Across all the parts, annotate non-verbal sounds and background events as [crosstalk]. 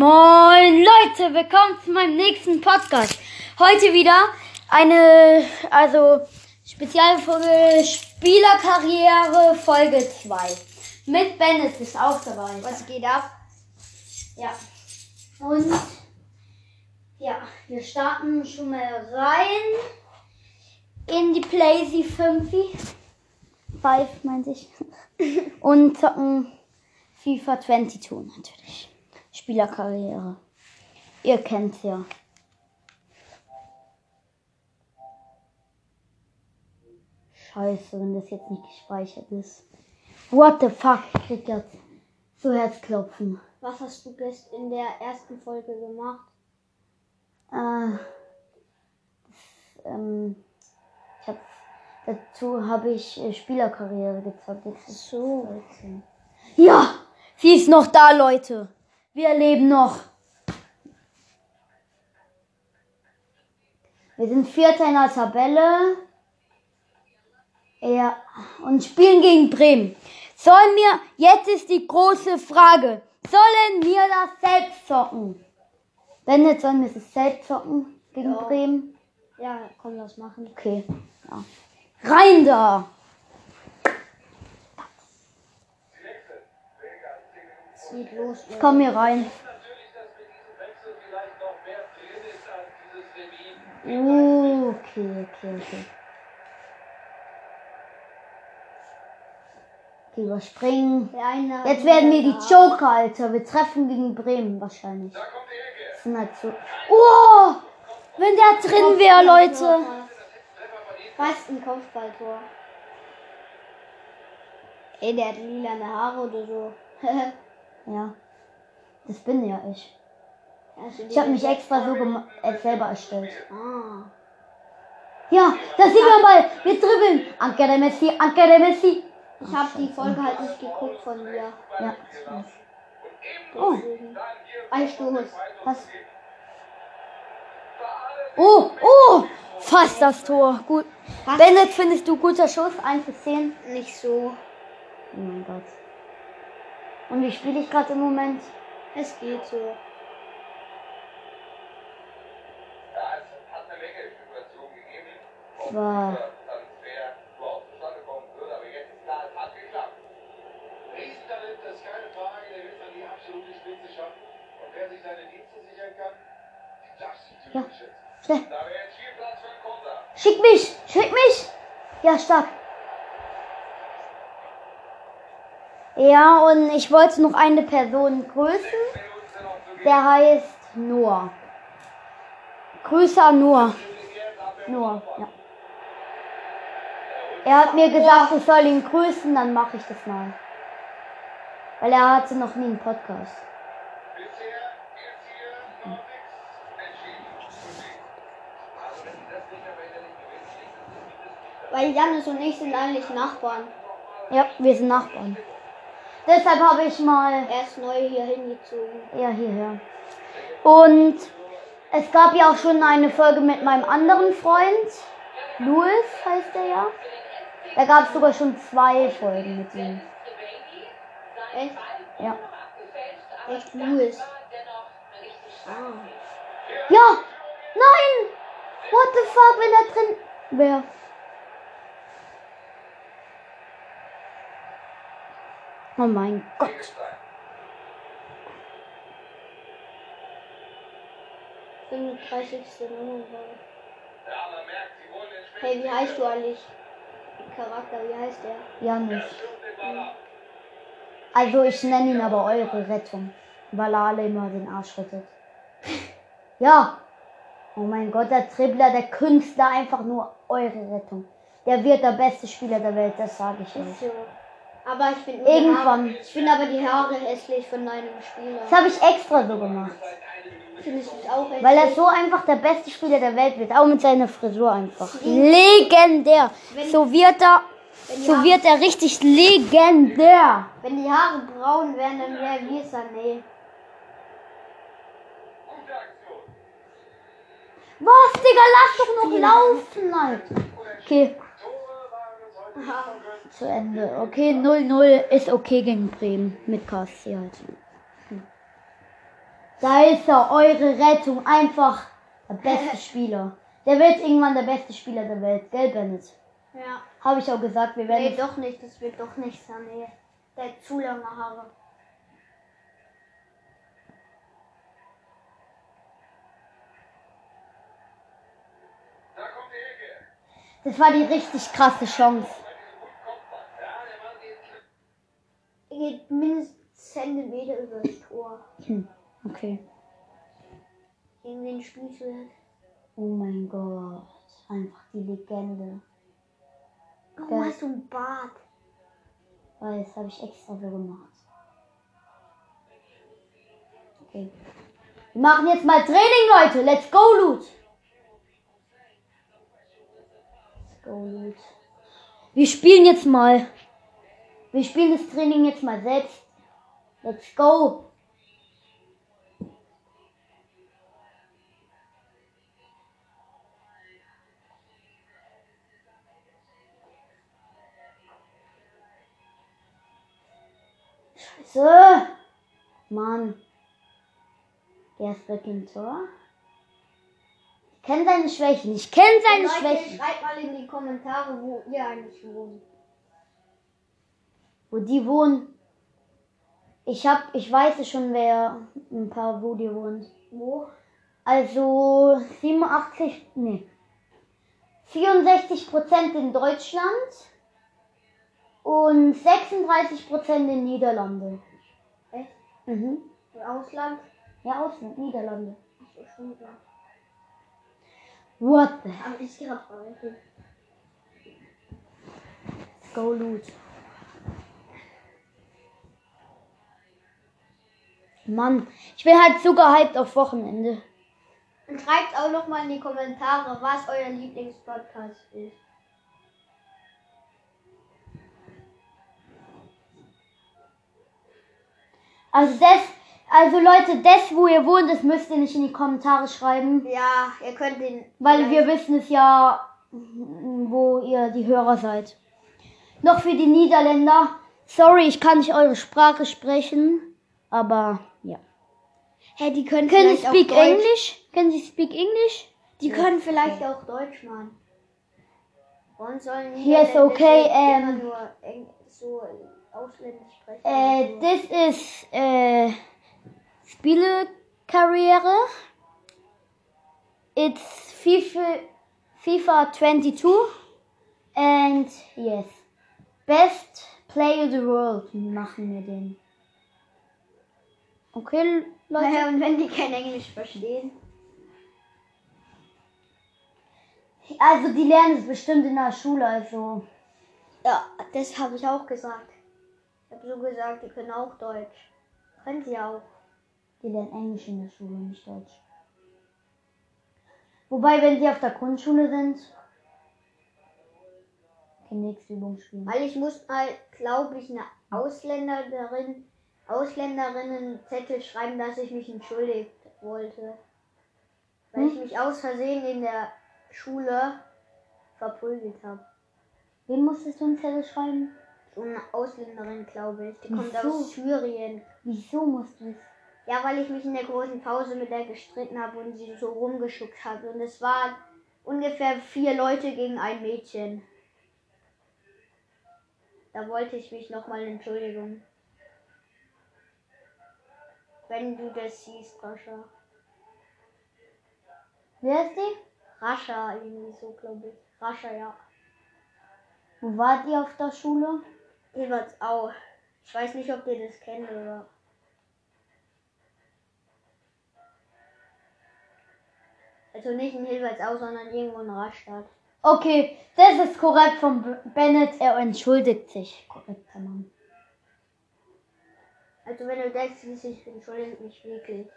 Moin Leute, willkommen zu meinem nächsten Podcast. Heute wieder eine, also Spezialfolge Spielerkarriere Folge 2. Mit Bennett ist auch dabei. Was geht ab? Ja. Und ja, wir starten schon mal rein in die Playsee 5. 5 meinte ich. [laughs] Und zocken FIFA 22 natürlich. Spielerkarriere. Ihr kennt's ja. Scheiße, wenn das jetzt nicht gespeichert ist. What the fuck? Ich krieg jetzt so Herzklopfen. Was hast du gest in der ersten Folge gemacht? Äh, das, ähm, ich hab, dazu habe ich äh, Spielerkarriere gezockt. Jetzt So. 13. Ja, sie ist noch da, Leute. Wir leben noch. Wir sind Vierter in der Tabelle. Ja, und spielen gegen Bremen. Sollen wir, jetzt ist die große Frage, sollen wir das selbst zocken? Wenn jetzt sollen wir es selbst zocken gegen Ja. Bremen? Ja, komm, lass machen. Okay, ja. Rein da! Es geht los. Ich komm hier rein. Uh, okay, okay, okay. Okay, überspringen. Jetzt werden wir die Joker, Alter. Wir treffen gegen Bremen wahrscheinlich. Das sind halt so. Oh! Wenn der drin wäre, Leute. Fast ein Kopfballtor. Ey, der hat lilane Haare oder so. [laughs] Ja. Das bin ja ich. Du Ich habe mich extra so äh, selber erstellt. Ah. Ja, da sind wir mal. Wir dribbeln. Anke de Messi, Anke de Messi. Ich habe die Folge halt nicht geguckt von dir. Ja. Oh. Ein Stoß. was? Oh, oh! Fast das Tor. Gut. Was? Bennett, findest du guter Schuss? 1 bis 10? Nicht so. Oh mein Gott. Und wie spiele ich gerade im Moment? Es geht so. War. Riesentalent, das ist keine Frage, der wird an die absolute Spitze schaffen. Und wer sich seine Dienste sichern kann, das ist Ja. Schnell. Da wäre jetzt viel Platz für einen Konter. Schick mich! Schick mich! Ja, stark. Ja, und ich wollte noch eine Person grüßen. Der heißt Noah. Grüße an Noah. Noah, ja. Er hat mir gesagt, ich soll ihn grüßen, dann mache ich das mal. Weil er hatte noch nie einen Podcast. Weil Janis und ich sind eigentlich Nachbarn. Ja, wir sind Nachbarn. Deshalb habe ich mal Er ist neu hier hingezogen. Ja, hierher. Und es gab ja auch schon eine Folge mit meinem anderen Freund. Louis heißt er ja. Da gab es sogar schon zwei Folgen mit ihm. Echt? Ja. Echt Louis. Ah. Ja! Nein! What the fuck, wenn er drin wäre. Oh mein Gott. 35. Nummer. Ja, man merkt, Sie wollen den Spiel. Hey, wie heißt du eigentlich? Charakter, wie heißt der? Janis. Also ich nenne ihn aber eure Rettung, weil er alle immer den Arsch rettet. [laughs] Ja. Oh mein Gott, der Dribbler, der Künstler, einfach nur eure Rettung. Der wird der beste Spieler der Welt, das sage ich euch. Aber ich finde Irgendwann. Ich finde aber die Haare hässlich von deinem Spieler. Das habe ich extra so gemacht. Finde ich auch hässlich. Weil er so einfach der beste Spieler der Welt wird. Auch mit seiner Frisur einfach. Legendär. So wird er, wenn, so Haare, wird er richtig legendär. wenn die Haare braun wären, dann wäre wie Sané. Was, Digga, lass doch noch laufen, Alter. Okay, Tore waren uns heute Aha. Zu Ende. Okay, 0-0 ist okay gegen Bremen. Mit KSC halt. Hm. Da ist er, eure Rettung. Einfach der beste [laughs] Spieler. Der wird irgendwann der beste Spieler der Welt. Gell, Bennett? Ja. Habe ich auch gesagt, wir werden Nee, es doch nicht. Das wird doch nicht sein. Nee. Der hat zu lange Haare. Da kommt die Ecke. Das war die richtig krasse Chance. Ja, der Mann geht schlimm. Er geht mindestens Zentimeter über das Tor. Hm, okay. Gegen den jetzt? Oh mein Gott. Einfach die Legende. Warum Ja. hast du einen Bart? Weil das habe ich extra so gemacht. Okay. Wir machen jetzt mal Training, Leute. Let's go, Loot. Let's go, Loot. Wir spielen jetzt mal. Wir spielen das Training jetzt mal selbst. Let's go. Scheiße. Mann. Er ist weg im Tor. Ich kenne seine Schwächen. Ich kenne seine Leute, Schwächen. schreibt mal in die Kommentare, wo ihr eigentlich wohnt. Wo die wohnen. Ich hab, ich weiß es schon, wer ein paar, wo die wohnt. Wo? Also 87, nee. 64 Prozent in Deutschland und 36 Prozent in Niederlande. Echt? Mhm. Im Ausland? Ja, Ausland, Niederlande. Ach schon klar. What the Aber ich verrechnet. Let's go loot. Mann, ich bin halt so gehypt auf Wochenende. Und schreibt auch noch mal in die Kommentare, was euer Lieblingspodcast ist. Also das, also Leute, das, wo ihr wohnt, das müsst ihr nicht in die Kommentare schreiben. Ja, ihr könnt den. Weil wir wissen es ja, wo ihr die Hörer seid. Noch für die Niederländer. Sorry, ich kann nicht eure Sprache sprechen. Aber. Hey, die können Can you vielleicht auch speak Deutsch. English? Can you speak English? Die können vielleicht auch Deutsch machen. Und sollen Yes, Niederländische okay, immer ähm, nur Eng so ausländisch sprechen. Äh, so. das ist äh, Spielekarriere. It's FIFA, FIFA 22. And yes. Best Player of the World machen wir den. Okay, Leute. Naja, und wenn die kein Englisch verstehen. Also die lernen es bestimmt in der Schule, also. Ja, das habe ich auch gesagt. Ich habe so gesagt, die können auch Deutsch. Können sie auch. Die lernen Englisch in der Schule, nicht Deutsch. Wobei, wenn sie auf der Grundschule sind, können nächste Übung spielen. Weil ich muss mal, glaube ich, eine Ausländerin, Ausländerinnen Zettel schreiben, dass ich mich entschuldigt wollte. Weil Hm? ich mich aus Versehen in der Schule verprügelt habe. Wem musstest du einen Zettel schreiben? So eine Ausländerin, glaube ich. Die kommt Wieso? aus Syrien. Wieso musst du es? Ja, weil ich mich in der großen Pause mit der gestritten habe und sie so rumgeschuckt hat. Und es waren ungefähr vier Leute gegen ein Mädchen. Da wollte ich mich nochmal entschuldigen. Wenn du das siehst, Rascha. Wer ist die? Rascha, irgendwie so, glaube ich. Rascha, ja. Wo wart ihr auf der Schule? Hilbertsau. Ich weiß nicht, ob ihr das kennt oder. Also nicht in Hilbertsau, sondern irgendwo in Rastatt. Okay, das ist korrekt von Bennett. Er entschuldigt sich. Korrekter Mann. Also wenn du siehst, ich entschuldige mich wirklich.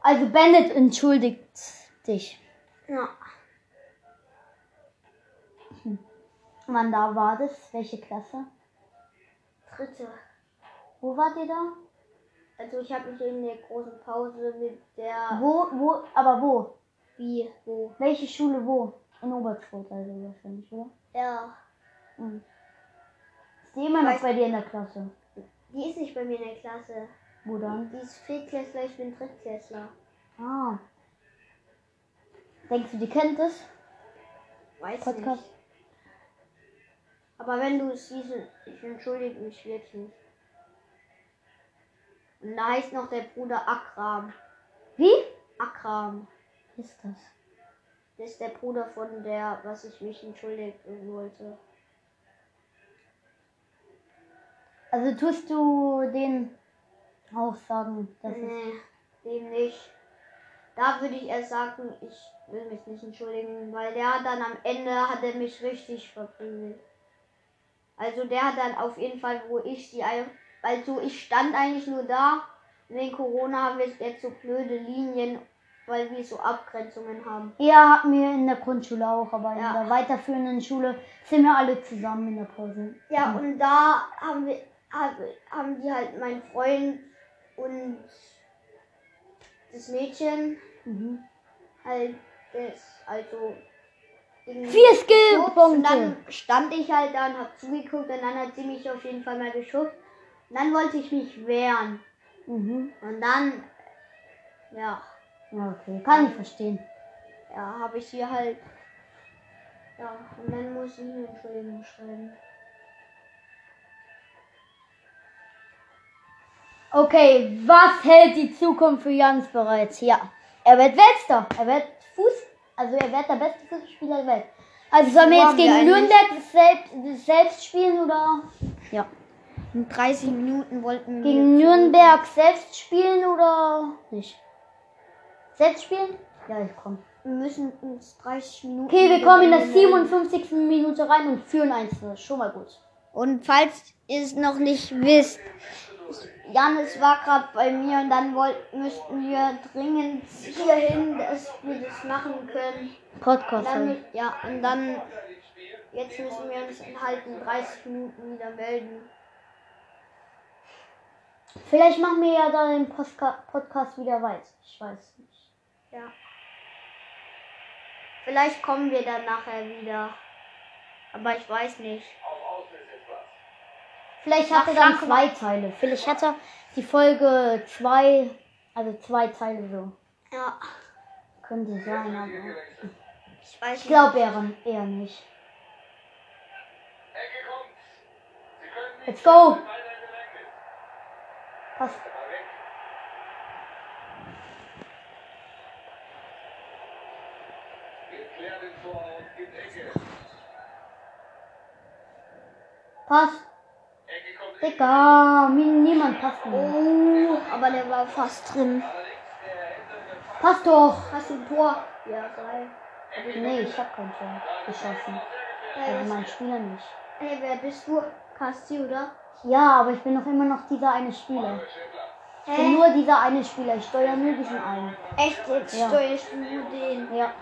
Also Bennett entschuldigt dich. Ja. Wann da war das? Welche Klasse? Dritte. Wo wart ihr da? Also ich habe mich in der großen Pause mit der. Wo, wo, aber wo? Wie? Wo? Welche Schule wo? In Oberstfurt also wahrscheinlich, oder? Ja. Hm. Ist die immer noch bei dir in der Klasse? Die ist nicht bei mir in der Klasse. Wo dann? Die ist Viertklässler, ich bin Drittklässler. Ah. Denkst du, die kennt es? Weiß Podcast? nicht. Aber wenn du es siehst, ich entschuldige mich wirklich. Und da heißt noch der Bruder Akram. Wie? Akram. Ist das? Das ist der Bruder von der, was ich mich entschuldigen wollte. Also tust du den auch sagen, dass es. Nee, dem nicht. Da würde ich erst sagen, ich will mich nicht entschuldigen, weil der hat dann am Ende hat er mich richtig verprügelt. Also der hat dann auf jeden Fall, wo ich die ein- also ich stand eigentlich nur da. Wegen Corona haben wir jetzt so blöde Linien, weil wir so Abgrenzungen haben. Ja, hatten wir in der Grundschule auch, aber Ja. in der weiterführenden Schule sind wir alle zusammen in der Pause. Ja, und da haben wir haben die halt mein Freund und das Mädchen Mhm. halt das, also Vier Und Skillpunkte. dann stand ich halt da und hab zugeguckt und dann hat sie mich auf jeden Fall mal geschubst. Und dann wollte ich mich wehren. Mhm. Und dann, ja, Ja, okay. Kann ich verstehen. ja, habe ich hier halt, ja, und dann muss ich eine Entschuldigung schreiben. Okay, was hält die Zukunft für Jans bereits? Ja, er wird Weltstar. Er wird Fuß, also er wird der beste Fußballspieler der Welt. Also sollen wir jetzt wir gegen eigentlich- Nürnberg selbst, selbst spielen oder? Ja. In 30 Minuten wollten wir. Gegen Nürnberg selbst spielen oder nicht? Selbst spielen? Ja, ich komm. Wir müssen uns 30 Minuten. Okay, wir kommen in der gewinnen. 57. Minute rein und führen 1 Schon mal gut. Und falls ihr es noch nicht wisst, Janis war gerade bei mir und dann wollten, müssten wir dringend hierhin, dass wir das machen können. Podcast. Dann, ja, und dann, jetzt müssen wir uns halt in 30 Minuten wieder melden. Vielleicht machen wir ja dann den Postka Podcast wieder weit. Ich weiß nicht. Ja. Vielleicht kommen wir dann nachher wieder. Aber ich weiß nicht. Auf Außen ist etwas. Vielleicht hat er dann zwei Teile. Vielleicht hat er die Folge zwei, also zwei Teile so. Ja, Könnte sein, aber ich weiß ich glaube eher, eher nicht. Ecke kommt. Sie können nicht Let's go! Passt. Passt. Digga, mir niemand passt mehr. Oh, aber der war fast drin. Passt doch. Hast du ein Tor? Ja, geil. Nee, ich hab kein Tor geschossen. Hey, Also mein Spieler nicht. hey, wer bist du? Kasti, oder? Ja, aber ich bin noch immer noch dieser eine Spieler. Ich bin nur dieser eine Spieler. Ich steuere nur diesen einen. Echt, jetzt Ja. steuerst du nur den. Ja.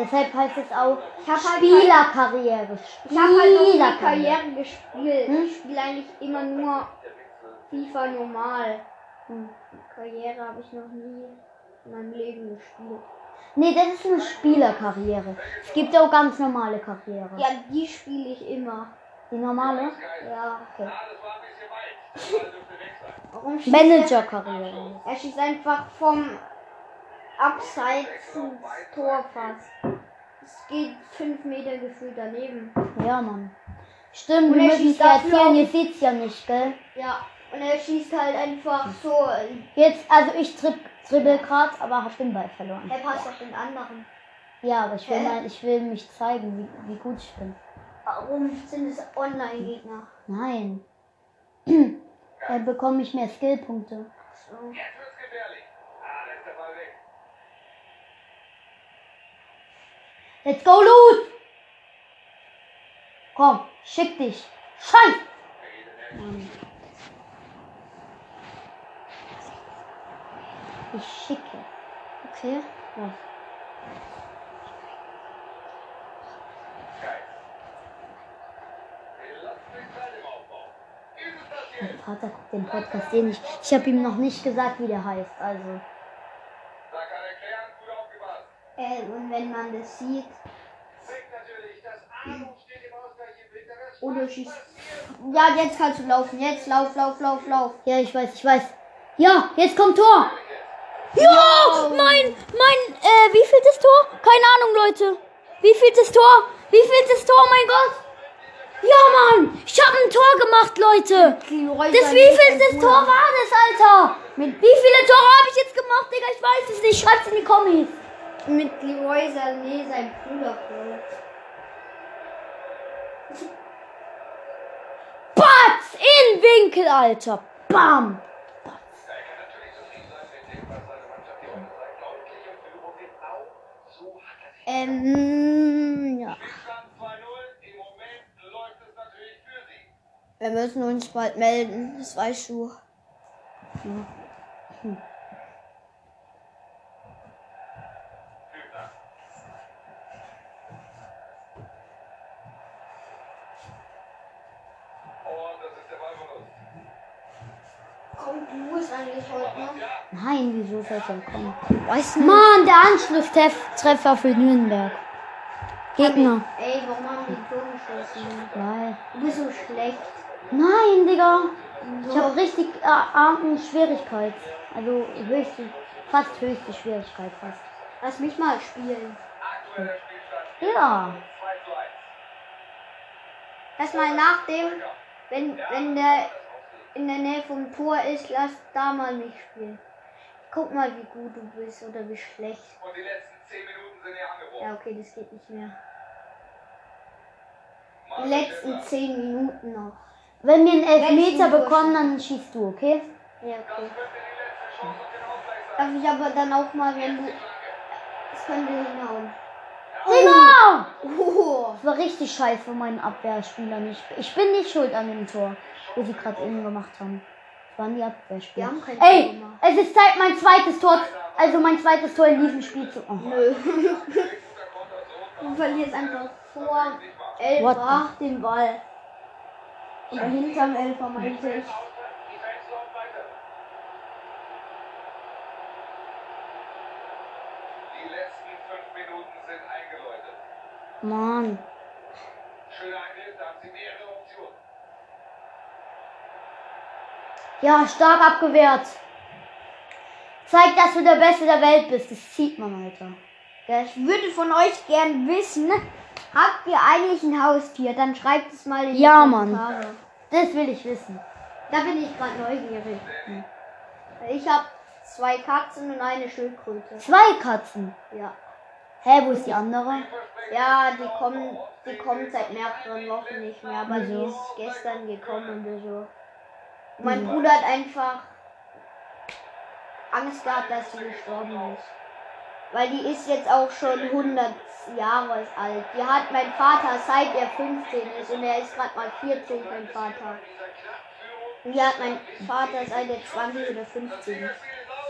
Deshalb heißt es auch Ich hab halt Spielerkarriere. Ich habe halt nie Spielerkarriere. Karriere gespielt. Hm? Ich spiele eigentlich immer nur FIFA normal. Hm. Karriere habe ich noch nie in meinem Leben gespielt. Nee, das ist eine Spielerkarriere. Es gibt auch ganz normale Karriere. Ja, die spiele ich immer. Die normale? Ja. Okay. [laughs] [laughs] er? Managerkarriere. Er schießt einfach vom Abseits ins Tor fast. Es geht fünf Meter gefühlt daneben. Ja, Mann. Stimmt, Und wir müssen es erzählen, ihr seht's ja nicht, gell? Ja. Und er schießt halt einfach so. Jetzt, also ich trip, dribbel grad, aber hab den Ball verloren. Er passt auf den anderen. Ja, aber ich will Hä? mal, ich will mich zeigen, wie, wie gut ich bin. Warum sind es Online-Gegner? Nein. Dann bekomme ich mehr Skillpunkte. So. Jetzt wird's gefährlich. Ah, da ist der Ball weg. Let's go, Loot! Komm, schick dich. Scheiß! Mann. Ich schicke. Okay. Was? Mein? Vater guckt den Podcast eh nicht. Ich habe ihm noch nicht gesagt, wie der heißt. Also. Äh, und wenn man das sieht, oder schießt. Ja, jetzt kannst du laufen. Jetzt lauf, lauf, lauf, lauf. Ja, ich weiß, ich weiß. Ja, jetzt kommt Tor. Ja, mein, mein, äh, wie viel das Tor? Keine Ahnung, Leute. Wie viel das Tor? Wie viel das Tor, mein Gott? Ja, Mann, ich habe ein Tor gemacht, Leute. Das wie viel das Tor war das, Alter? Wie viele Tore habe ich jetzt gemacht, Digga? Ich weiß es nicht. Schreibt's in die Kommis. Mit Leroy Sané, sein Bruder. Bro. Batz in Winkel, Alter. Bam. Ähm, ja. Stand 2-0. Im Moment läuft es natürlich für sie. Wir müssen uns bald melden, das weißt du. Hübner. Und das ist der Ballverlust. Eigentlich heute noch? Nein, wieso soll er kommen? Weißt du Mann, der Anschlusstreffer für Nürnberg. Gegner. Ey, warum haben die Tor geschossen? Weil. Du bist so schlecht. Nein, Digga. Ich habe richtig äh, argen Schwierigkeit. Also höchste, fast höchste Schwierigkeit fast. Lass mich mal spielen. Ja. 2 zu 1. Lass mal nach dem, wenn, wenn der in der Nähe vom Tor ist, lass da mal nicht spielen. Guck mal, wie gut du bist oder wie schlecht. Und die letzten 10 Minuten sind hier angebrochen. Ja, okay, das geht nicht mehr. Die letzten 10 Minuten noch. Wenn wir einen Elfmeter bekommen, dann schießt du, okay? Ja, okay. Darf ich aber dann auch mal, wenn du. Das könnte hinhauen. Digga! Oh. Das war richtig scheiße für meinen Abwehrspieler nicht. Ich bin nicht schuld an dem Tor, wo sie gerade eben gemacht haben. Das waren die Abwehrspieler. Wir haben kein Ey, Tor gemacht. es ist Zeit, mein zweites Tor, also mein zweites Tor in diesem Spiel zu. Oh. Nö. Du verlierst einfach vor Elfer den Ball. Oder hinterm Elfer meinte ich. Die Fans laufen weiter. Die letzten 5 Minuten sind eingeläutet. Mann. Ja, stark abgewehrt. Zeig, dass du der Beste der Welt bist. Das sieht man, Alter. Ja, ich würde von euch gern wissen, habt ihr eigentlich ein Haustier? Dann schreibt es mal in die Ja, Mann. Kommentare. Das will ich wissen. Da bin ich gerade neugierig. Ich habe zwei Katzen und eine Schildkröte. Zwei Katzen. Ja. Hä, wo ist die andere? Ja, die kommen, die kommen seit mehreren Wochen nicht mehr, aber die Wieso? ist gestern gekommen oder so. Mein Bruder hat einfach Angst gehabt, dass sie gestorben ist. Weil die ist jetzt auch schon 100 Jahre alt. Die hat mein Vater seit er 15 ist und er ist gerade mal 14, mein Vater. Und die hat mein Vater seit er 20 oder 15 ist.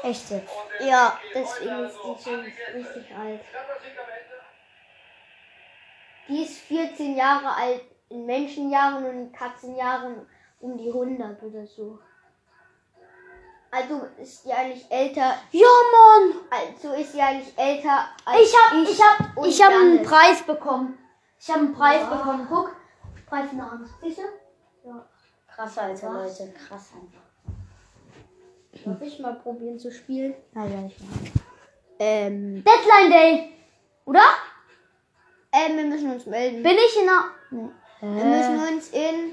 Echt jetzt? Ja, deswegen ist die schon richtig alt. Die ist 14 Jahre alt in Menschenjahren und in Katzenjahren um die 100 oder so. Also ist die eigentlich älter, Ja, Mann. also ist sie eigentlich älter als Ich hab, ich hab, und ich hab einen. Preis bekommen. Ich hab einen Preis Wow. bekommen. Guck. Preis in der Hand. Du? Ja. Krass, Alter, Was? Leute. Krass einfach. Darf ich mal probieren zu spielen? Na ja, ich weiß. Ähm, Deadline Day. Oder? ähm, wir müssen uns melden. Bin ich in der. Nee. Wir müssen uns in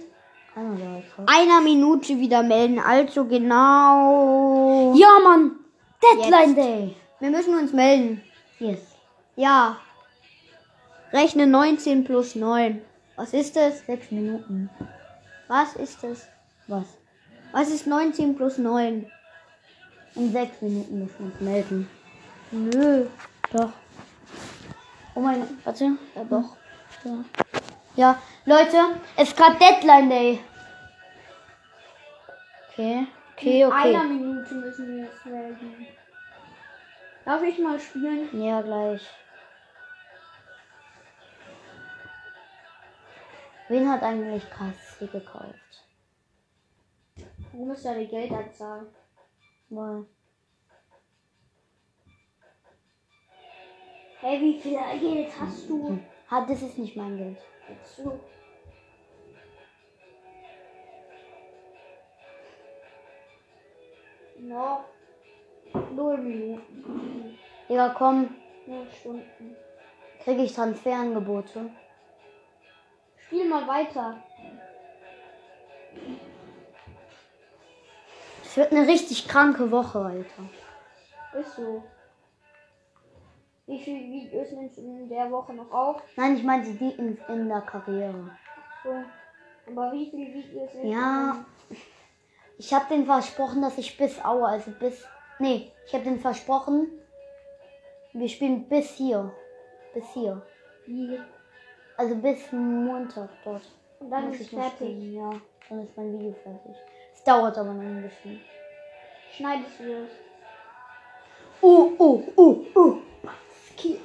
jetzt einer Minute wieder melden. Also genau. Ja, Mann. Deadline Day. Wir müssen uns melden. Yes. Ja. Rechne 19 plus 9. Was ist das? Sechs Minuten. Was ist das? Was? Was ist 19 plus 9? In sechs Minuten müssen wir uns melden. Nö. Doch. Oh mein Gott. Warte. Ja, doch. Ja. ja, Leute, es ist gerade Deadline Day. Okay. Okay, In einer okay. Minute müssen wir uns melden. Darf ich mal spielen? Ja, gleich. Wen hat eigentlich Kassi gekauft? Du musst deine Geldanzahl. Weil Hey, wie viel Geld hast du? hat, das ist nicht mein Geld. So. Noch null Minuten. Digga, komm, Null Stunden. kriege ich Transferangebote. Spiel mal weiter. Es wird eine richtig kranke Woche, Alter. Ist so. Wie viele Videos nimmst du in der Woche noch auf? Nein, ich meinte die in, in der Karriere. So. Aber wie viele Videos nimmst Ja, ich habe den versprochen, dass ich bis Aue, also bis. Nee, ich habe den versprochen, wir spielen bis hier. Bis hier. Wie? Also bis Montag dort. Und dann ist ich fertig. spielen, Ja, dann ist mein Video fertig. Dauert aber noch ein bisschen. Schneidest du das? Uh, uh, uh, uh. Kiel.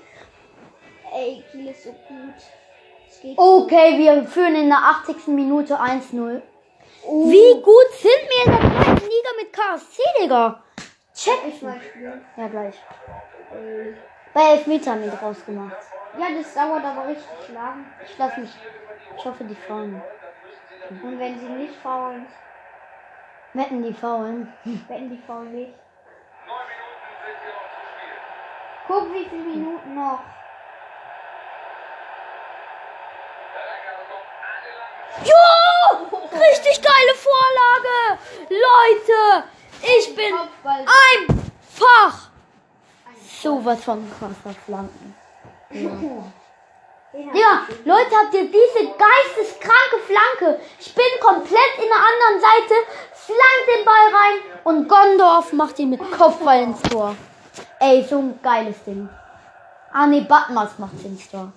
Ey, Kiel ist so gut. Okay, wir führen in der 80. Minute 1-0. Oh. Wie gut sind wir in der zweiten Liga mit KSC, Digga? Check. Ich mal. Ja, gleich. Ey. Bei Elfmeter haben wir draus gemacht. Ja, das dauert aber richtig lang. Ich lass mich. Ich hoffe, die faulen. Und wenn sie nicht faulen, Wetten die faulen. [laughs] wenn die faulen nicht. Neun Minuten sind hier noch zu spielen. Guck, wie viele Minuten noch. Jo! Richtig geile Vorlage! Leute! Ich bin einfach sowas von krasser Flanken. Ja, ich Leute, habt ihr diese geisteskranke Flanke? Ich bin komplett in der anderen Seite, flank den Ball rein und Gondorf macht ihn mit Kopfball ins Tor. Ey, so ein geiles Ding. Ah, nee, Batmas macht ins Tor.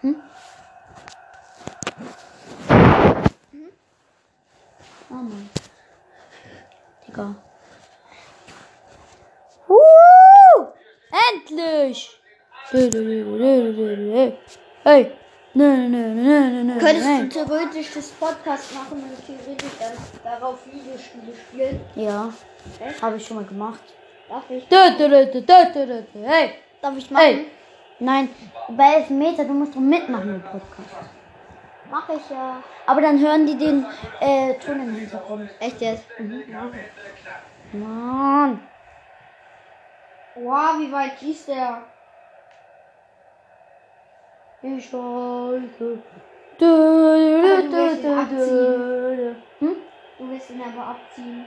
Hm? Oh Mann. Digga. Uh, endlich! Hey! Nö, nö, nö, nö, Könntest du theoretisch das Podcast machen und theoretisch dann darauf Videospiele spielen? Ja, habe ich schon mal gemacht. Darf ich? Hey! Darf ich machen? Hey! Nein, bei Elfmeter, du musst doch mitmachen im Podcast. Mach ich ja. Aber dann hören die den äh, Ton im Hintergrund. Echt jetzt? Mann! Wow, wie weit schießt der? Ich Aber du dö, abziehen. dö. Hm? Du willst ihn aber abziehen.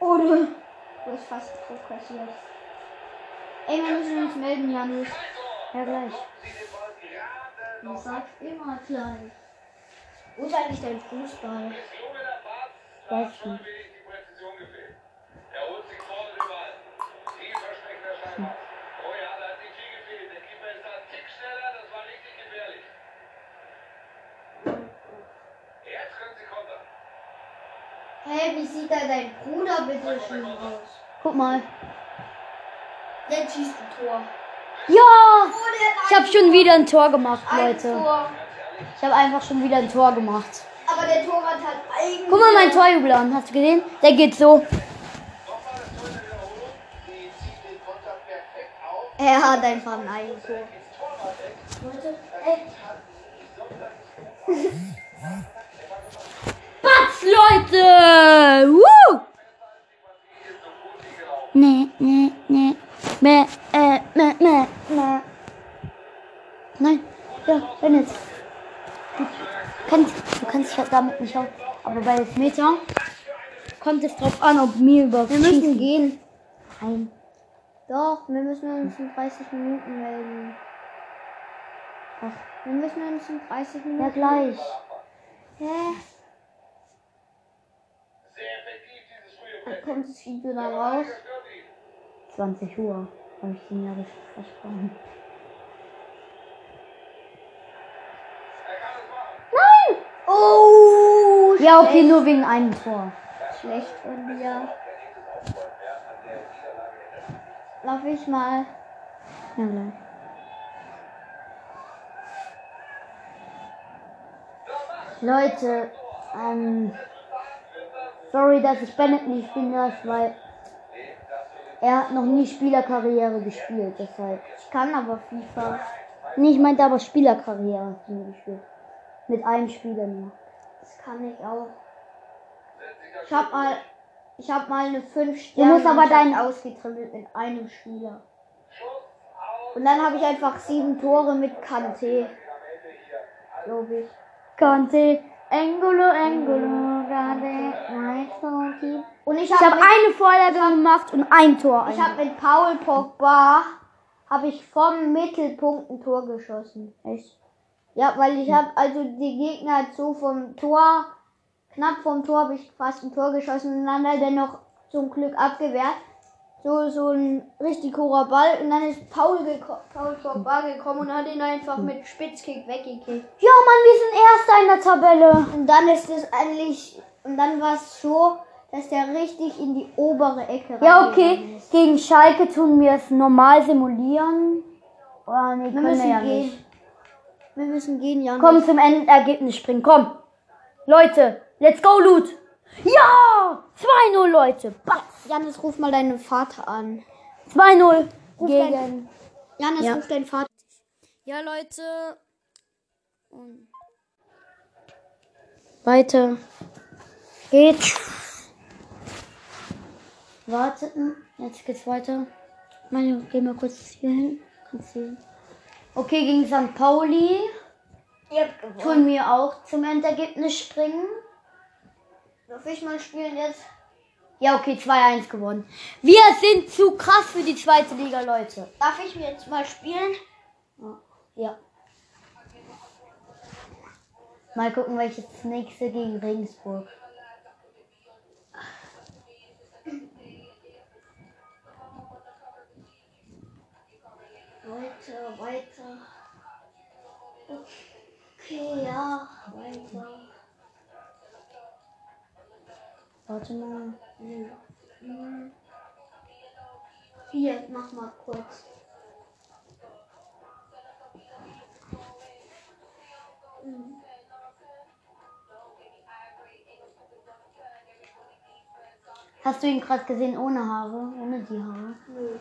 Oh, du. Du hast fast drauf kassiert. Ey, wir müssen uns melden, Janus. Ja, gleich. Du sagst immer gleich. Wo ist eigentlich dein Fußball? Weiß schon nicht. wenig die Präzision gefehlt. Er holt sich vorne den Ball. Vielversprechender Scheinpass. Oh ja, da hat nicht viel gefehlt. Der Keeper ist da einen Tick schneller. Das war richtig gefährlich. Jetzt können sie kontern. Hey, wie sieht da dein Bruder bitte schön aus? Guck mal. Der schießt ein Tor. Ja! Oh, Ich habe schon wieder ein Tor gemacht, Leute. Ich habe einfach schon wieder ein Tor gemacht. Aber der Torwart hat eigentlich. Guck mal mein Torjubel an. Hast du gesehen? Der geht so. Er hat einfach ein Eigentor. Batz, [laughs] Leute! Woo! Nee, nee, nee. Meh, äh, meh, meh, meh. Nein, ja, Dennis. Du kannst, du kannst dich halt damit nicht auf. Aber bei Elfmeter kommt es drauf an, ob mir überhaupt Wir müssen gehen. Nein. Doch, wir müssen uns in 30 Minuten melden. Ach, Wir müssen uns in 30 Minuten. ja, gleich. Hä? Sehr effektiv, dieses frühe Dann Feld. Kommt das Video da raus. Das stört ihn. 20 Uhr. Habe ich den ja versprochen. Er machen. Oh! Ja, okay, nur wegen einem Tor. Schlecht von dir. Lauf ich mal. Ja, gleich. Leute, ähm, sorry, dass ich Bennett nicht spielen lasse, weil er hat noch nie Spielerkarriere gespielt, deshalb. Ich kann aber FIFA. Nee, ich meinte aber Spielerkarriere er gespielt. Mit einem Spieler nur. Das kann ich auch. Ich hab mal, ich hab mal eine 5 Du Sterne musst aber dein- ausgetribbelt mit einem Spieler. Und dann habe ich einfach sieben Tore mit Kante, glaube ich. Kante, Engolo, Engolo, Kante, Meister, Und ich habe habe mit, eine Vorlage gemacht und ein Tor. ich hab mit Paul Pogba habe ich vom Mittelpunkt ein Tor geschossen. Echt? Ja, weil ich habe also die Gegner so vom Tor knapp vom Tor habe ich fast ein Tor geschossen und dann hat er noch zum Glück abgewehrt. So, so ein richtig hoher Ball und dann ist Paul, Paul Pogba gekommen und hat ihn einfach mit Spitzkick weggekickt. Ja, Mann, wir sind Erster in der Tabelle. Und dann ist es eigentlich, und dann war es so, dass der richtig in die obere Ecke Ja, okay. ist. Gegen Schalke tun wir es normal simulieren. Oh, nee, Wir müssen ja gehen. nicht. Wir müssen gehen, Jan. Komm zum Endergebnis springen, komm. Leute, let's go, Loot. Ja! 2-0, Leute. Batz. Janis, ruf mal deinen Vater an. 2-0 Ruf gegen... Janis, Ja. ruf deinen Vater. Ja, Leute. Und weiter geht's. Warten. Jetzt geht's weiter. Meine, geh mal kurz hier hin. Kannst du- Okay, gegen St. Pauli Ihr habt gewonnen. tun wir auch zum Endergebnis springen. Darf ich mal spielen jetzt? Ja, okay, 2-1 gewonnen. Wir sind zu krass für die zweite Liga, Leute. Darf ich mir jetzt mal spielen? Ja. Mal gucken, welches nächste gegen Regensburg. Weiter, weiter. Okay, ja, weiter. Warte mal. Hm. Hier, mach mal kurz. Hast du ihn gerade gesehen ohne Haare? Ohne die Haare? Nö.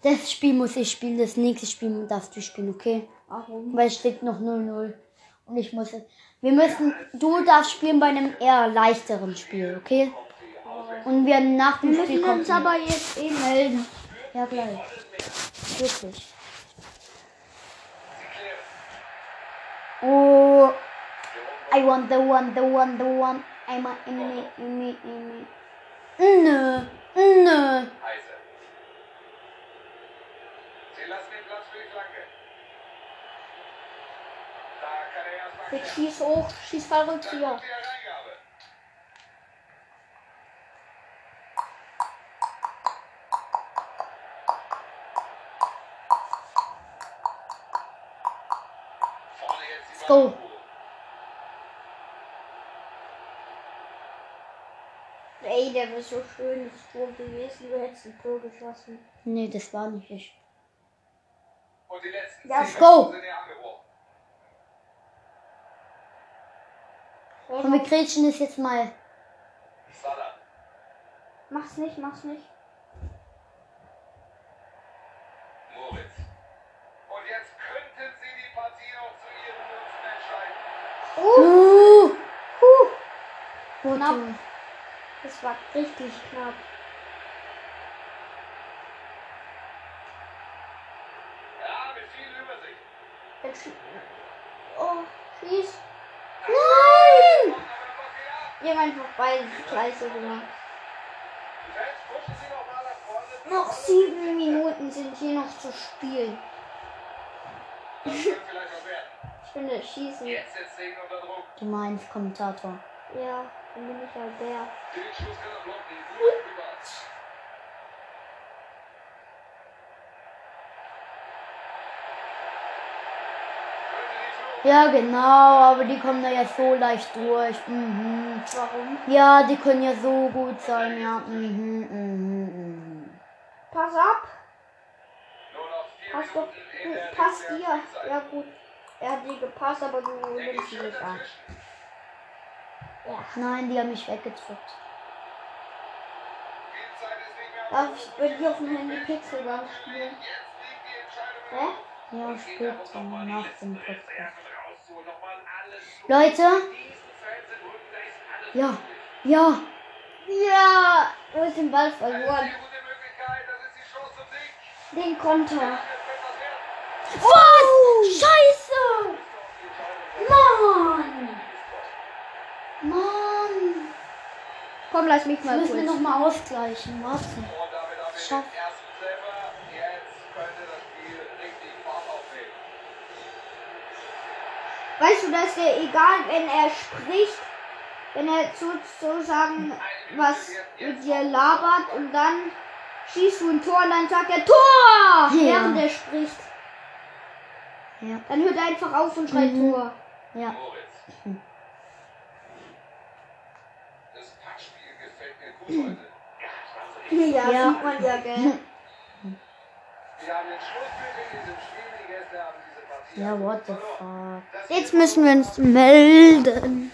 Das Spiel muss ich spielen, das nächste Spiel darfst du spielen, okay? Warum? Weil es steht noch 0-0. Und ich muss. Wir müssen. Du darfst spielen bei einem eher leichteren Spiel, okay? Und wir nach dem Wir Spiel müssen kommen. uns aber jetzt eh melden. Ja, gleich. Wirklich. Oh. I want the one, the one, the one. Einmal in me, in me, in me. Nö, nö. Heise. Sie lassen den Platz für die Flanke. Da kann er erstmal Jetzt schieß hoch, schieß verrückt hier. Let's go. Ey, der wäre so schön das Tor gewesen. Du hättest ein Tor geschossen. Nee, das war nicht ich. Und die letzten zehn go. Minuten sind ja angebrochen. Und wir grätschen es jetzt mal. Mach's nicht, mach's nicht. Moritz. Und jetzt könnten sie die Partie noch zu ihrem Nutzen entscheiden. Uh. Uh. Knapp. Warte. Das war richtig knapp. Ja, mit viel Übersicht. Oh, schieß. Nein! Der einfach beide Scheiße gemacht. Noch sieben Minuten sind hier noch zu spielen. Ich schießen. Er ihn unter Druck. Du meinst Kommentator. Ja, dann bin ich halt der. Den Schuss kann er blocken. Gut rüber. Könnte die Führung Ja, genau, aber die kommen da ja so leicht durch. Mhm. Warum? Ja, die können ja so gut sein, ja. Mhm, mhm, mhm. Pass ab. Pass doch. Pass dir. Ja gut. Er hat dir gepasst, aber du nimmst schön nicht an. dazwischen. Nein, die haben mich weggedrückt. Darf ich bei dir auf dem Handy Pixelbank spielen? Hä? Ja, nochmal die nach dem Podcast. Leute, ist ja, ja, Ja, du hast den Ball verloren. ist. Den Konter. Was? Scheiße! Mann! Mann! Komm, lass mich Das mal müssen wir nochmal ausgleichen. Warte. Wir Schaff. den ersten Treffer. Jetzt könnte das Spiel richtig Fahrt aufnehmen. Weißt du, dass der egal, wenn er spricht, wenn er sozusagen was mit dir labert und dann schießt du ein Tor und dann sagt er Tor, Ja. während er spricht. Ja. Dann hört er einfach auf und schreit Mhm. Tor. Ja. Das Passspiel gefällt mir gut heute. Ja, Ja. sieht man ja, gell? Wir haben den Schlussblick in diesem Spiel. Die Gäste haben diese Partie Ja, what the fuck. Jetzt müssen wir uns melden.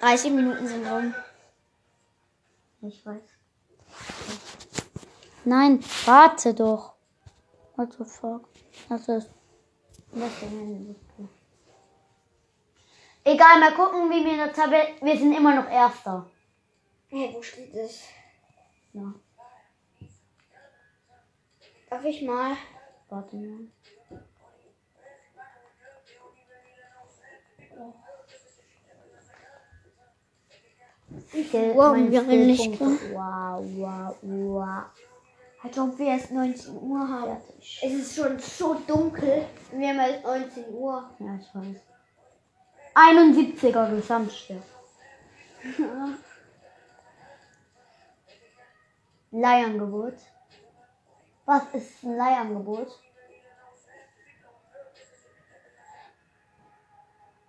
30 Minuten sind rum. Ich weiß. Nein, warte doch. What the fuck? Das ist. Das ist Egal, mal gucken, wie wir in der Tabelle. Wir sind immer noch Erster. Hey, wo steht es? Ja, Darf ich mal? warte mal. Haben meine wir eigentlich, Skillpunkte. Wow, wow, wow. Als ob wir erst 19 Uhr haben. Fertig. Es ist schon so dunkel. Wir haben erst 19 Uhr. Ja, ich weiß. 71er Gesamtstück. [laughs] Leihangebot. Was ist ein Leihangebot?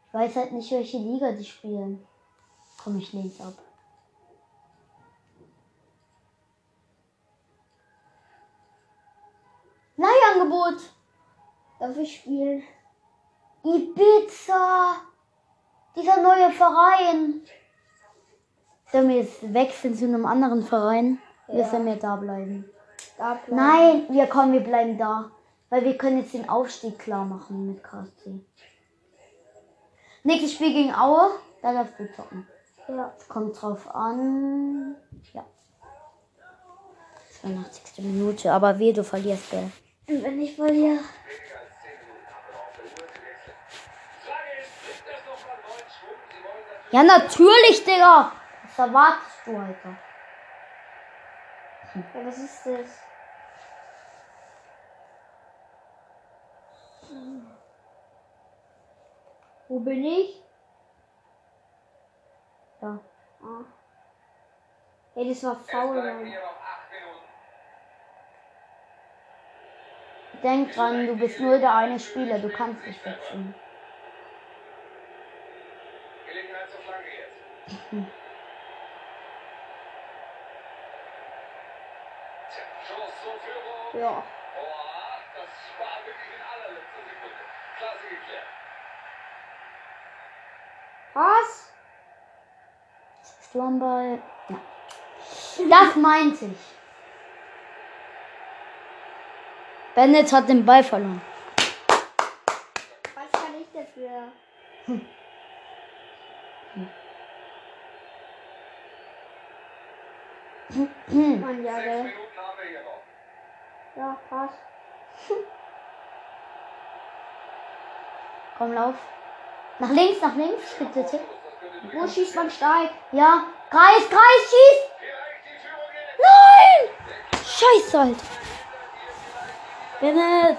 Ich weiß halt nicht, welche Liga die spielen. Komm, ich lehn's ab. Leihangebot! Darf ich spielen? Ibiza! Dieser neue Verein! Sollen wir jetzt wechseln zu einem anderen Verein? Wir Ja. sollen wir da bleiben. Da bleiben. Nein, wir kommen, wir bleiben da. Weil wir können jetzt den Aufstieg klar machen mit KSC. Nächstes Spiel gegen Aue, da darfst du zocken. Ja. Es kommt drauf an. Ja. 82. Minute, aber weh, du verlierst, gell? Wenn ich verliere. Weniger als 10 Minuten haben wir auf der Uhr gewechselt. Frage ist, bringt das nochmal neuen Schwung? Sie wollen natürlich Ja, natürlich, Digga! Was erwartest du, Alter? Ja, was ist das? Wo bin ich? Ja. Ah. Ey, das war faul. Mann. hier noch 8 Minuten. Denk dran, du bist nur der eine Spieler, du kannst nicht wechseln. Gelegenheit zur Flanke jetzt. Zur Führung. Ja. Boah, das war wirklich in allerletzter Sekunde. Klasse geklärt. Was? Bist du am Ball? Ja. Das meinte ich. Bennett hat den Ball verloren. Was kann ich dafür? Mann, ja, Sechs. Minuten haben wir hier noch. Ja, passt. Komm, lauf. Nach links, nach links, bitte, Tipp. Wo schießt man steig? Ja. Kreis, Kreis, schieß! Nein! Scheiße, Alter. Bennett.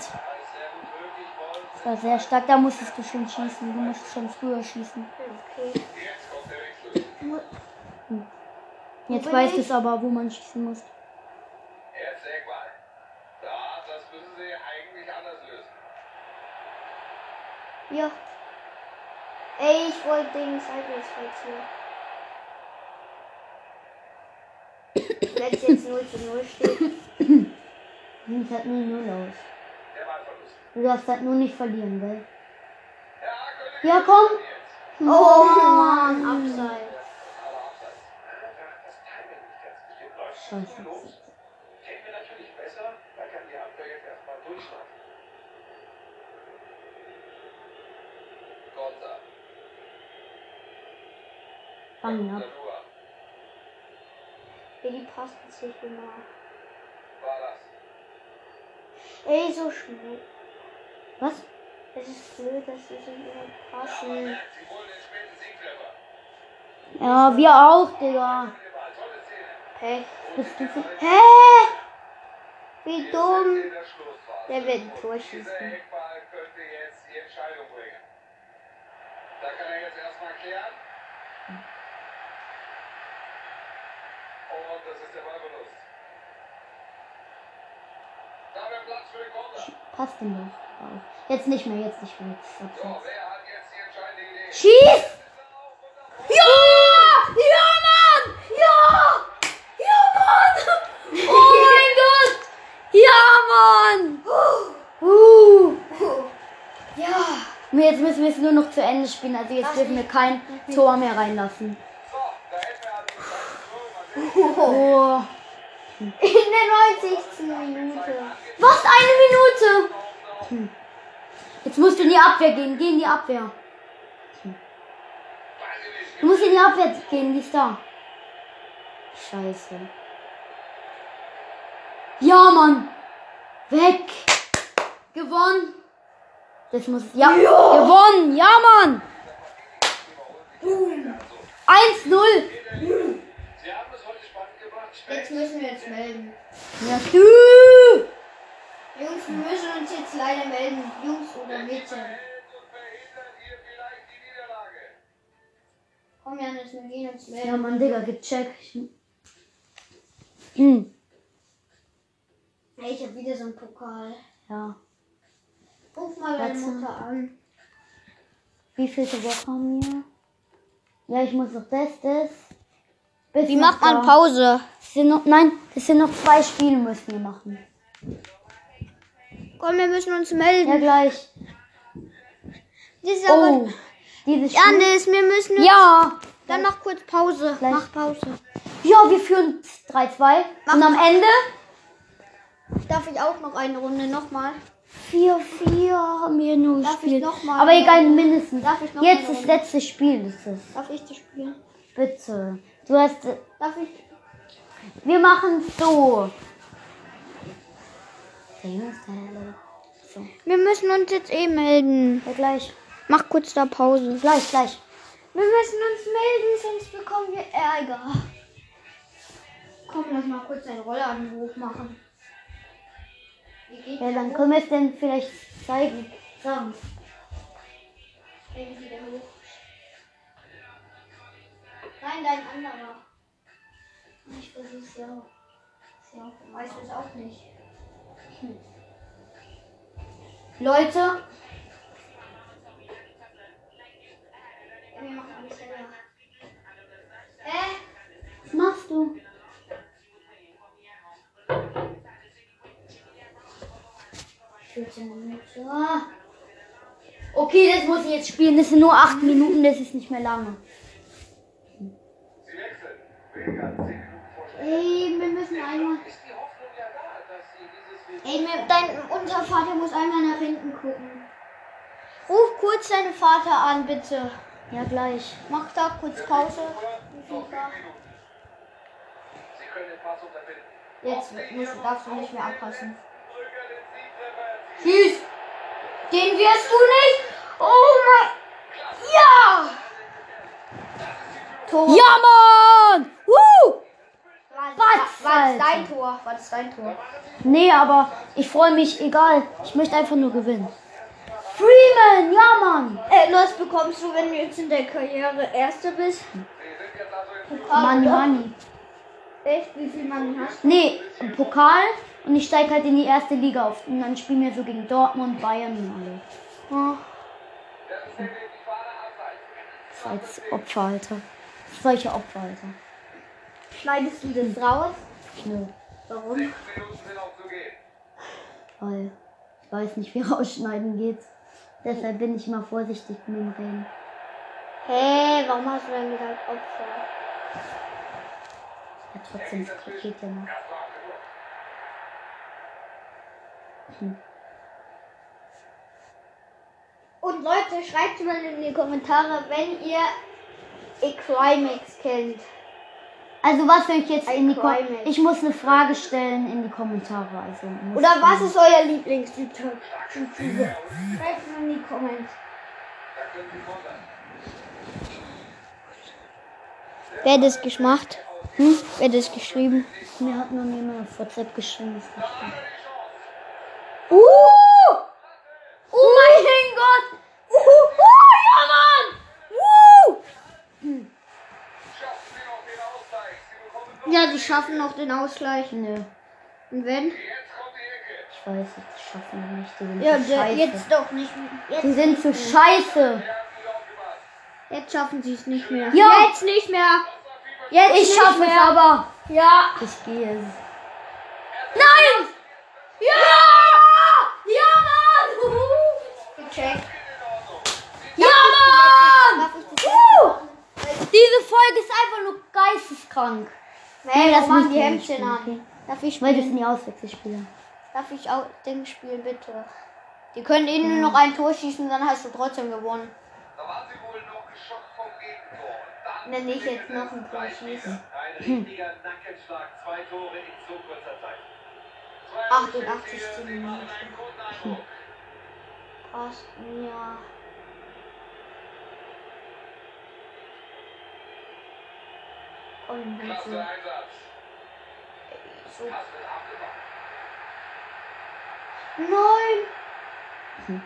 Das war sehr stark, da musstest du schon schießen. Du musst schon früher schießen. Okay. Jetzt kommt der Wechsel. Jetzt bin weißt du ich? es aber, wo man schießen muss. Jetzt Eckball. Ja, das müssen sie eigentlich anders lösen. Ja. Ey, ich wollte den Seitwärtsfeld hier. Wenn es jetzt 0 zu 0 steht. [laughs] Hm, Nimm's halt nur null aus. Du darfst halt nur nicht verlieren, gell? Ja, komm! Oh, oh Mann, abseits. Scheiße. Bang ab. Billy passt sich immer. Ey, so schnell. Was? Es ist blöd, dass sie sich immer passen. Sie wollen den späten Siegtreffer. Ja, wir auch, Digga. Pech. Bist du so? Hä? Wie dumm. Der wird ein Tor schießen. Da kann er jetzt erstmal klären. Und das ist der Ballverlust. Da wäre Platz für den Konter. Passt denn doch. auf. Jetzt nicht mehr, jetzt nicht mehr. Jetzt ist So, abseits. wer hat jetzt die entscheidende Idee? Schieß! Ja! Ja, Mann! Ja! Ja, Mann! Oh mein Gott! Ja, Mann! Uh. Ja. Jetzt müssen wir es nur noch zu Ende spielen. Also jetzt dürfen wir kein Tor mehr reinlassen. So, da hätten wir also schon. Oh. In der 90. Minute. Was? Eine Minute? Hm. Jetzt musst du in die Abwehr gehen. Geh in die Abwehr. Du musst in die Abwehr gehen. Die ist da. Scheiße. Ja, Mann. Weg. Gewonnen. Das muss. Ja. Gewonnen. Ja, Mann. 1-0. Sie haben es heute spannend gemacht. Jetzt müssen wir uns melden. Ja, du. Jungs, wir müssen uns jetzt leider melden. Jungs oder Mädchen. Komm, Janis, wir gehen uns Ja, melden. Mann, Digga, gecheckt. Hm. Ey, ich hab wieder so einen Pokal. Ja. Ruf mal deine. Mutter an. Wie viele Woche haben wir? Ja, ich muss noch das, das. Bis Wie macht man. Pause? Sind noch, nein, das sind noch zwei Spiele müssen wir machen. Komm, wir müssen uns Ja, melden. gleich. Das ist aber. Oh, dieses. Janis, wir müssen uns. Ja. Dann mach kurz Pause. Gleich. Mach Pause. Ja, wir führen 3-2. Mach Und am. Ende Darf ich auch noch eine Runde nochmal? 4-4 haben wir nur Darf ich gespielt. Aber egal, mindestens. Darf ich noch Jetzt das letzte Spiel ist es. Darf ich das spielen? Bitte. Du hast. Darf ich? Wir machen so. So. Wir müssen uns jetzt eh melden. Ja, gleich. Mach kurz da Pause. Gleich, gleich. Wir müssen uns melden, sonst bekommen wir Ärger. Komm, lass mal kurz einen. Wie geht Ja, dann können wir es denn vielleicht zeigen. Sagen. Der hoch? Nein, dein anderer. Ich versuch's ja auch. Ist ja auch. Weißt du es auch nicht. Leute, was machst du? Okay, das muss ich jetzt spielen. Das sind nur acht Minuten, das ist nicht mehr lange. Sie wechseln. Weniger als 10 Minuten vor Schluss. Ey, wir müssen einmal. Ist die Hoffnung ja da, dass sie dieses Ey, mir, dein unser Vater muss einmal nach hinten gucken. Ruf kurz deinen Vater an, bitte. Ja, gleich. Mach da kurz Pause. noch 4 Minuten. Sie können den Pass unterbinden. Jetzt musst, darfst du nicht mehr erzielt. Schieß! Den wirst du nicht! Oh mein... Ja! Tor. Ja, Mann! Woo! Was, war, das dein Tor? War das dein Tor? Nee, aber ich freue mich, egal. Ich möchte einfach nur gewinnen. Freeman, ja, Mann! Äh, was bekommst du, wenn du jetzt in der Karriere Erster bist? Pokal, Money? Money. Echt? Wie viel Mann hast du? Nee, Pokal und ich steige halt in die erste Liga auf. Und dann spielen wir so gegen Dortmund, Bayern und alle. Oh. Als Opfer, Alter. Solche Opfer, Alter. Schneidest du das raus? Nö, Warum? 6 Minuten sind noch zu gehen. weil ich weiß nicht, wie [laughs] rausschneiden geht. Deshalb bin ich immer vorsichtig mit dem Reden. Hä, warum hast du denn gesagt Opfer? Ja, trotzdem, das Paket ja noch. Abgewürgt. Und Leute, schreibt mal in die Kommentare, wenn ihr Equimix kennt. Also was soll ich jetzt in die Kom. Ich muss eine Frage stellen in die Kommentare. Also Oder was ist euer Lieblings-YouTuber? Schreibt mal in die Kommentare. Wer hat das gemacht? Hm? Wer hat das geschrieben? Mir hat nur jemand auf WhatsApp geschrieben. das. Uh! Oh mein Gott! Uh! Uh! Ja, Mann! Uh! Schaffen Sie noch den Ausgleich. Sie bekommen noch Ja, die schaffen noch den Ausgleich. Nö, Und wenn? Jetzt ich weiß, das schaffen wir nicht. Die sind Ja, der, scheiße. jetzt doch nicht mehr. Die Jetzt, sind zu scheiße. Jetzt schaffen sie es nicht mehr. Ja. Jetzt nicht mehr. Jetzt Ich schaffe es aber. Ja. Ich gehe. Nein! Ja! Ja, Mann! Gecheckt. Ja, Mann! Diese Folge ist einfach nur geisteskrank. Nee, das nicht die Hemdchen spielen, an. okay. Darf ich Weil das spielen? sind die Auswechselspieler. Darf ich auch Ding spielen, bitte? Die können ihnen nur noch ein Tor schießen, dann hast du trotzdem gewonnen. Da waren Sie wohl noch geschockt vom Gegentor. Dann Wenn ich jetzt noch ein Tor schieße. Ein [clears throat] richtiger Nackenschlag. Zwei Tore in so kurzer Zeit. 88. Sie machen einen guten Eindruck. Passt mir. Und. Einsatz. So. Abgemacht. Nein!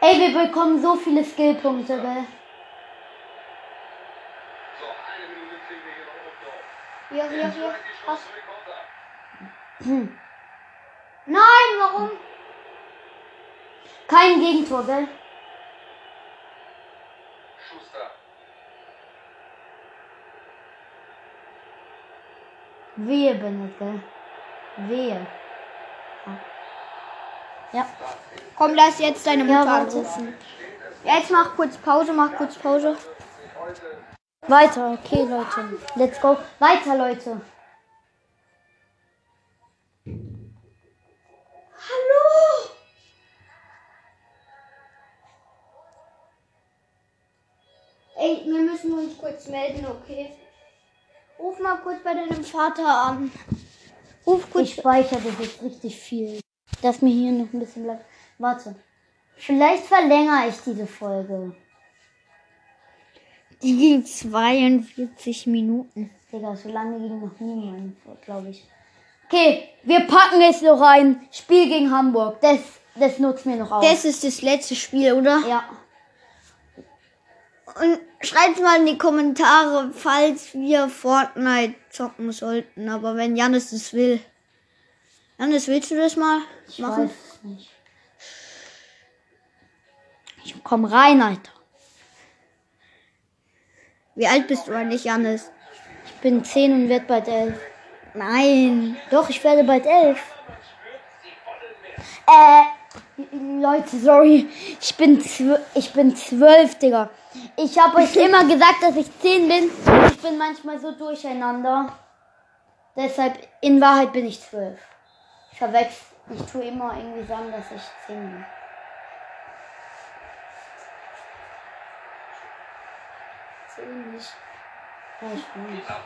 Ey, wir bekommen so viele Skillpunkte, gell? So. Chance für den Konter. Nein, warum? Kein Gegentor, gell? Wehe, Bennett, gell? Wehe. Ja. Komm, lass jetzt deine Ja, Mutter warte. anrufen. Jetzt mach kurz Pause, mach kurz Pause. Weiter, okay, Leute. Let's go. Weiter, Leute. Hallo! Ey, wir müssen uns kurz melden, okay? Ruf mal kurz bei deinem Vater an. Ruf kurz. Ich speichere das jetzt richtig viel. Dass mir hier noch ein bisschen bleibt. Warte. Vielleicht verlängere ich diese Folge. Die ging 42 Minuten. Digga, so lange ging noch nie meine glaube ich. Okay, wir packen es noch rein. Spiel gegen Hamburg. Das, das nutzt mir noch aus. Das ist das letzte Spiel, oder? ja. Und schreibt mal in die Kommentare, falls wir Fortnite zocken sollten. Aber wenn Janis das will. Janis, willst du das mal Ich machen? weiß es nicht. Ich komm rein, Alter. Wie alt bist du eigentlich, Janis? Ich bin 10 und werde bald 11. Nein. Doch, ich werde bald 11. Äh, Leute, sorry. Ich bin, ich bin 12, Digga. Ich habe euch [laughs] immer gesagt, dass ich 10 bin. Ich bin manchmal so durcheinander. Deshalb, in Wahrheit bin ich 12. Ich verwechsel. Ich tue immer irgendwie sagen, dass ich 10 bin. Zehn nicht. Ja, ich bin nicht. Nach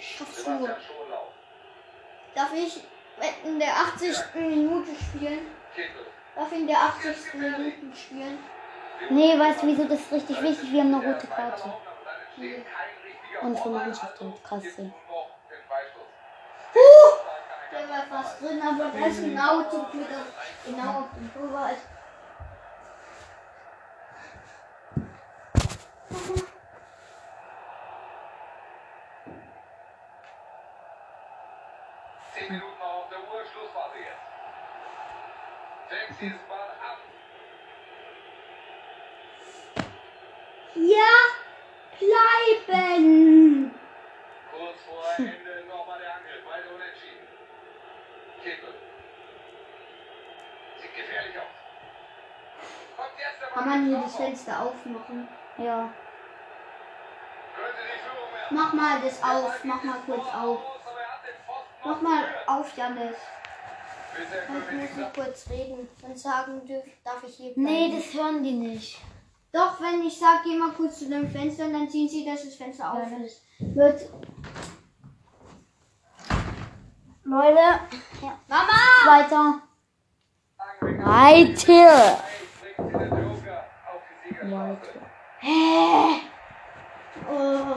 Sebastian Schonlau. Darf ich in der 80. Minute spielen? Darf ich in der 80. Minute spielen? Nee, weißt du wieso? Das ist richtig wichtig. Wir haben eine rote Karte. Und kein richtiger Unsere. Mannschaft wird krass sehen. Der war fast drin, aber da ist genau zum Glück auf, genau auf dem Torwart. Zehn Minuten noch auf der Uhr, Schlussphase jetzt. Fängt dieses Ball ab. Ja, bleiben! Kurz vor Ende nochmal der Angriff. Beide unentschieden. Kittel. Sieht gefährlich aus. Kommt jetzt der Kann man hier das Fenster aufmachen? Ja. Mach mal das auf, mach mal kurz auf. Mach mal auf, Janis. Ich muss noch kurz reden. Dann sagen dürf, darf ich hier Nee, das hören die nicht. Doch, wenn ich sage, geh mal kurz zu dem Fenster, dann sehen sie, dass das Fenster auf ist. Wird. Leute, Mama! weiter. Weiter. Siegerstraße. Hä? Oh.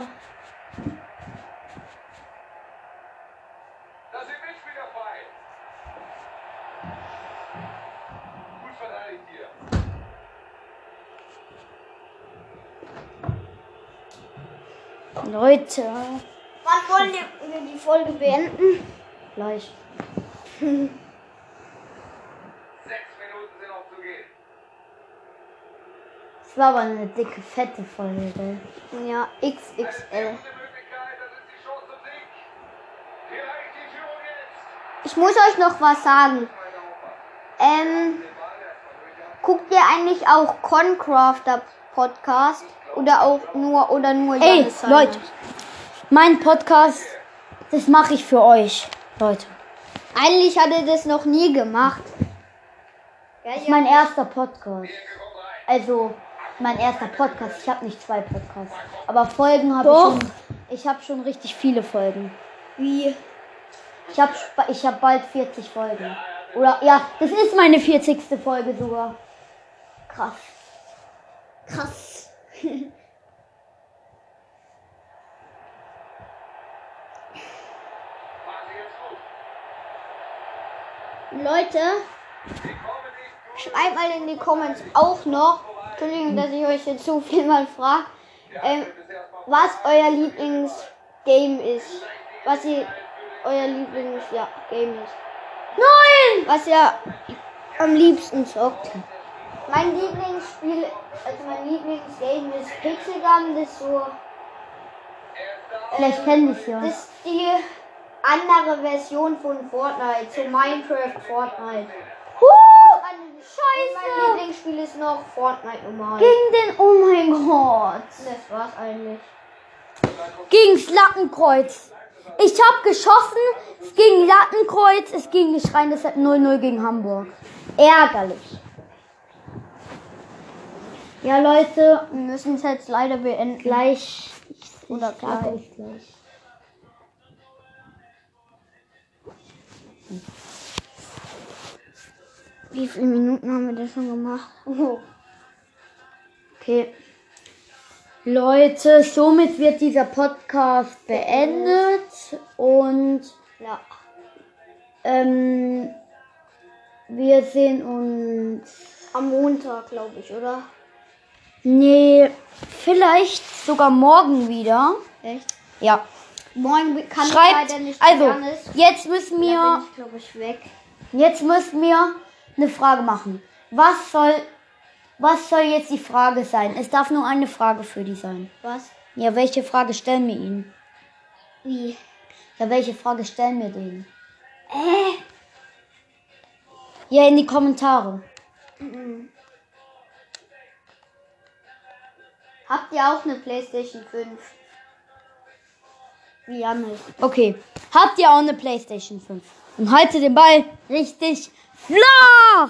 Da sind Mitspieler frei. Gut verteidigt hier. Leute, Wann wollen wir die Folge beenden? gleich. [laughs] Sechs Minuten sind noch zu gehen. Es war aber eine dicke, fette Folge. Ja, XXL. Ich muss euch noch was sagen. Ähm, guckt ihr eigentlich auch Concrafter Podcast? Oder auch nur, oder nur Ey? Leute, mein Podcast, das mache ich für euch, Leute. Eigentlich hat er das noch nie gemacht. Ja, Das ist mein erster Podcast. Also, mein erster Podcast. Ich habe nicht zwei Podcasts. Aber Folgen habe ich schon. Ich habe schon richtig viele Folgen. Wie? Ich habe ich hab bald 40 Folgen. Oder ja, das ist meine 40. Folge sogar. Krass. Krass. [laughs] Leute, schreibt mal in die Comments auch noch. Entschuldigung, dass ich euch jetzt so viel mal frage. Ähm, was euer Lieblingsgame ist. Was ihr euer Lieblings ja, Game ist. Nein! Was ihr am liebsten zockt. Mein Lieblingsspiel, also mein Lieblingsgame ist Pixel Gun, das ist so. Vielleicht kenne ich ja. Das ist die andere Version von Fortnite, so Minecraft Fortnite. Huh! Mein, mein Lieblingsspiel ist noch Fortnite normal. Gegen den, oh mein Gott. Das war's eigentlich. Gegen's Lattenkreuz. Ich habe geschossen, es ging Lattenkreuz, es ging nicht rein, deshalb 0-0 gegen Hamburg. Ärgerlich. Ja, Leute, Wir müssen es jetzt leider beenden. gleich. Oder ich gleich. gleich. Wie viele Minuten haben wir das schon gemacht? Oh. Okay. Leute, somit wird dieser Podcast beendet und Ja. ähm, wir sehen uns. Am Montag, glaube ich, oder? Nee, vielleicht sogar morgen wieder. Echt? Ja. Morgen kann Schreibt, ich leider nicht also, Janis. jetzt müssen Da wir, bin ich, glaube ich, weg. jetzt müssen wir eine Frage machen. Was soll, was soll jetzt die Frage sein? Es darf nur eine Frage für die sein. Was? Ja, welche Frage stellen wir ihnen? Wie? Ja, welche Frage stellen wir denen? Äh? Ja, in die Kommentare. Habt ihr auch eine Playstation 5? Wie Janis. Okay. Habt ihr auch eine Playstation 5? Und haltet den Ball richtig no